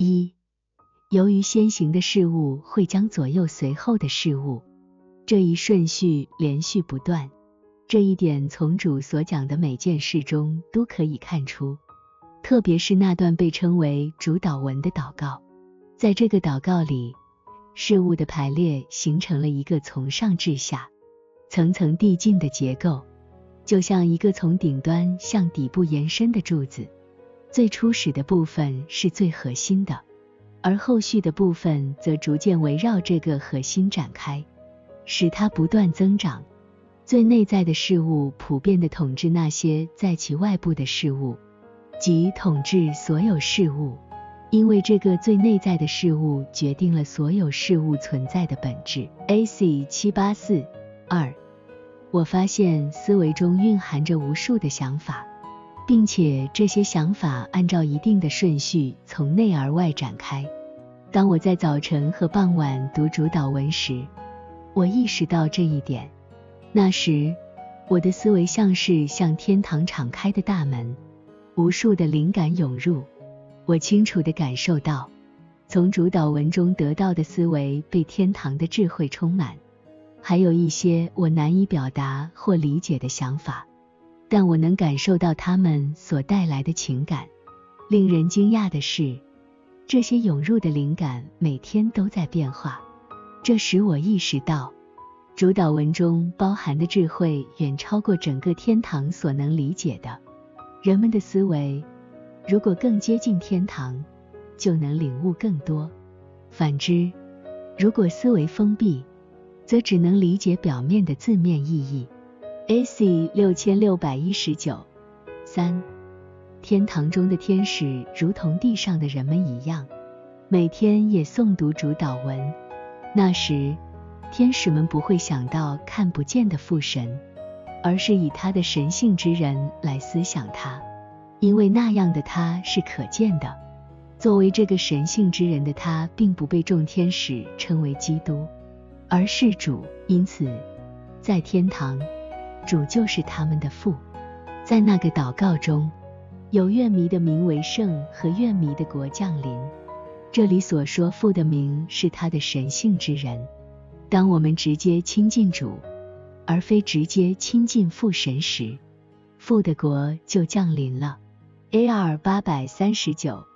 一、由于先行的事物会将左右随后的事物，这一顺序连续不断。这一点从主所讲的每件事中都可以看出，特别是那段被称为主导文的祷告。在这个祷告里，事物的排列形成了一个从上至下、层层递进的结构，就像一个从顶端向底部延伸的柱子。最初始的部分是最核心的，而后续的部分则逐渐围绕这个核心展开，使它不断增长。最内在的事物普遍地统治那些在其外部的事物，即统治所有事物，因为这个最内在的事物决定了所有事物存在的本质。A.C. 七八四二，我发现思维中蕴含着无数的想法，并且这些想法按照一定的顺序从内而外展开。当我在早晨和傍晚读主导文时，我意识到这一点。那时，我的思维像是向天堂敞开的大门，无数的灵感涌入。我清楚地感受到，从主导文中得到的思维被天堂的智慧充满。还有一些我难以表达或理解的想法，但我能感受到他们所带来的情感。令人惊讶的是，这些涌入的灵感每天都在变化，这使我意识到。主导文中包含的智慧远超过整个天堂所能理解的。人们的思维如果更接近天堂，就能领悟更多；反之，如果思维封闭，则只能理解表面的字面意义。A.C. 六千六百一十九三，天堂中的天使如同地上的人们一样，每天也诵读主导文。那时。天使们不会想到看不见的父神，而是以他的神性之人来思想他，因为那样的他是可见的。作为这个神性之人的他，并不被众天使称为基督，而是主。因此，在天堂，主就是他们的父。在那个祷告中，有愿迷的名为圣和愿迷的国降临。这里所说父的名是他的神性之人。当我们直接亲近主，而非直接亲近父神时，父的国就降临了。A.R. 八百三十九。